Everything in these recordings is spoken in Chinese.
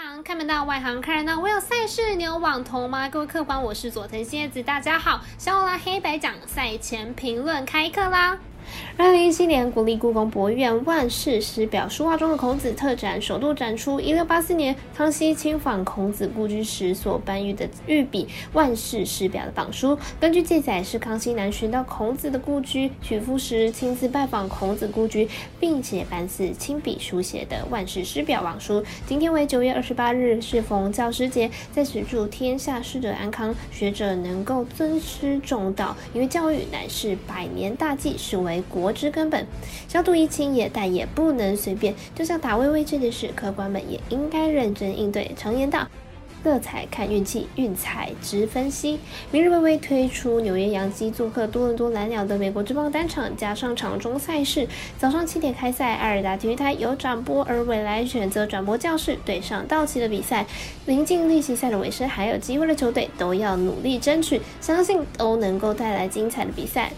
行看门道，外行看热闹。我有赛事，你有网投吗？各位客官，我是佐藤蝎子，大家好。小拉黑白讲赛前评论开课啦。二零一七年，国立故宫博物院万世师表书画中的孔子特展首度展出一六八四年康熙亲访孔子故居时所颁予的御笔《万世师表》的榜书。根据记载，是康熙南巡到孔子的故居曲阜时，亲自拜访孔子故居，并且颁赐亲笔书写的《万世师表》榜书。今天为九月二十八日，适逢教师节，在此祝天下师者安康，学者能够尊师重道，因为教育乃是百年大计，是为。国之根本，消毒疫情也，但也不能随便。就像打微微这件事，客官们也应该认真应对。常言道，乐彩看运气，运彩值分析。明日微微推出纽约洋基做客多伦多蓝鸟的美国之棒单场，加上场中赛事，早上七点开赛，艾尔达体育台有转播，而未来选择转播教室对上道奇的比赛。临近例行赛的尾声，还有机会的球队都要努力争取，相信都能够带来精彩的比赛。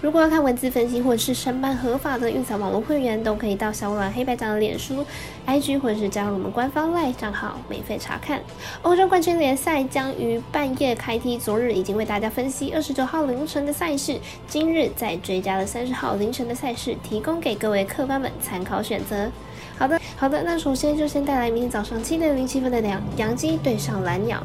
如果要看文字分析或者是申办合法的运彩网络会员，都可以到小蓝黑白长的脸书、IG 或者是加入我们官方 LINE 账号免费查看。欧洲冠军联赛将于半夜开踢，昨日已经为大家分析二十九号凌晨的赛事，今日再追加了三十号凌晨的赛事，提供给各位客官们参考选择。好的，好的，那首先就先带来明天早上七点零七分的两杨基对上蓝鸟。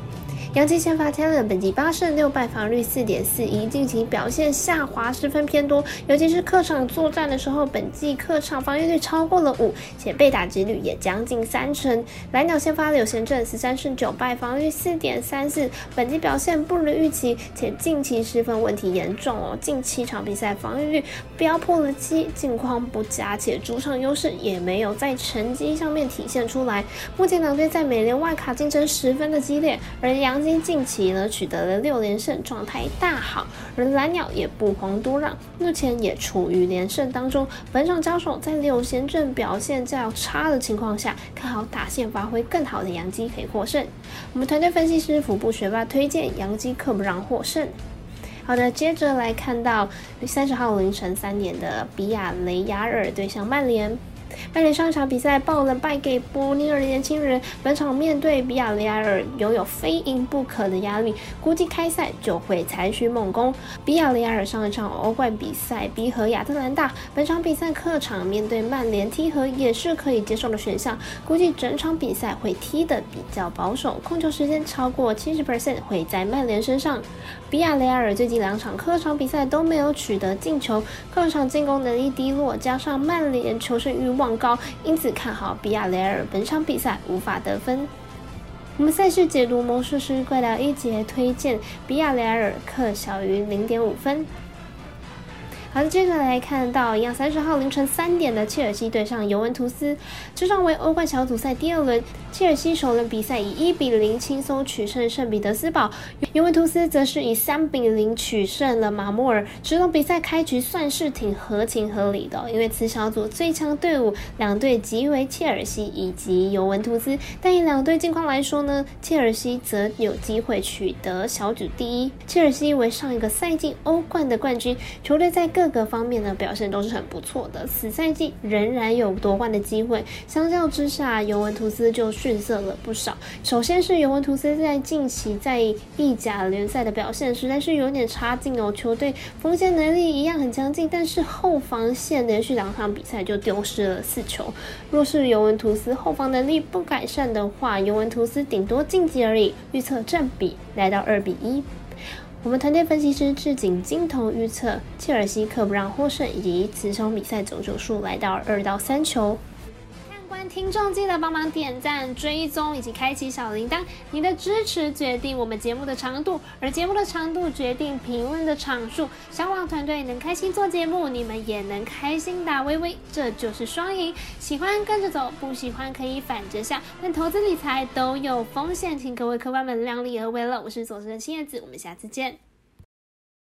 杨基先发 Talen，本季八胜六败，防率四点四一，近期表现下滑十分偏多，尤其是客场作战的时候，本季客场防御率超过了五，且被打击率也将近三成。蓝鸟先发柳贤镇十三胜九败，防御四点三四，本季表现不如预期，且近期失分问题严重哦，近七场比赛防御率飙破了七，近况不佳，且主场优势也没有在成绩上面体现出来。目前两队在美联外卡竞争十分的激烈，而杨近期呢取得了六连胜，状态大好，而蓝鸟也不遑多让，目前也处于连胜当中。本场交手在柳贤阵表现较差的情况下，看好打线发挥更好的杨基可以获胜。我们团队分析师腹部学霸推荐杨基克不让获胜。好的，接着来看到三十号凌晨三点的比亚雷亚尔对上曼联。曼联上一场比赛爆冷败给波尼尔的年轻人，本场面对比亚雷亚尔，拥有非赢不可的压力，估计开赛就会采取猛攻。比亚雷亚尔上一场欧冠比赛逼和亚特兰大，本场比赛客场面对曼联踢和也是可以接受的选项，估计整场比赛会踢得比较保守，控球时间超过七十 percent 会在曼联身上。比亚雷亚尔最近两场客场比赛都没有取得进球，客场进攻能力低落，加上曼联求胜欲望。高，因此看好比亚雷尔本场比赛无法得分。我们赛事解读魔术师怪聊一节推荐比亚雷尔客小于零点五分。好的，接着来看到一样三十号凌晨三点的切尔西对上尤文图斯，这场为欧冠小组赛第二轮，切尔西首轮比赛以一比零轻松取胜圣彼得斯堡，尤文图斯则是以三比零取胜了马莫尔。这场比赛开局算是挺合情合理的，因为此小组最强队伍两队即为切尔西以及尤文图斯，但以两队近况来说呢，切尔西则有机会取得小组第一。切尔西为上一个赛季欧冠的冠军球队，在各各个方面的表现都是很不错的，此赛季仍然有夺冠的机会。相较之下，尤文图斯就逊色了不少。首先是尤文图斯在近期在意甲联赛的表现实在是有点差劲哦，球队锋线能力一样很强劲，但是后防线连续两场比赛就丢失了四球。若是尤文图斯后防能力不改善的话，尤文图斯顶多晋级而已。预测占比来到二比一。我们团队分析师置景金童预测切尔西克不让获胜，以及此场比赛总球数来到二到三球。听众记得帮忙点赞、追踪以及开启小铃铛，你的支持决定我们节目的长度，而节目的长度决定评论的场数。小网团队能开心做节目，你们也能开心打微微，这就是双赢。喜欢跟着走，不喜欢可以反着下，但投资理财都有风险，请各位客官们量力而为了。我是主持人青叶子，我们下次见。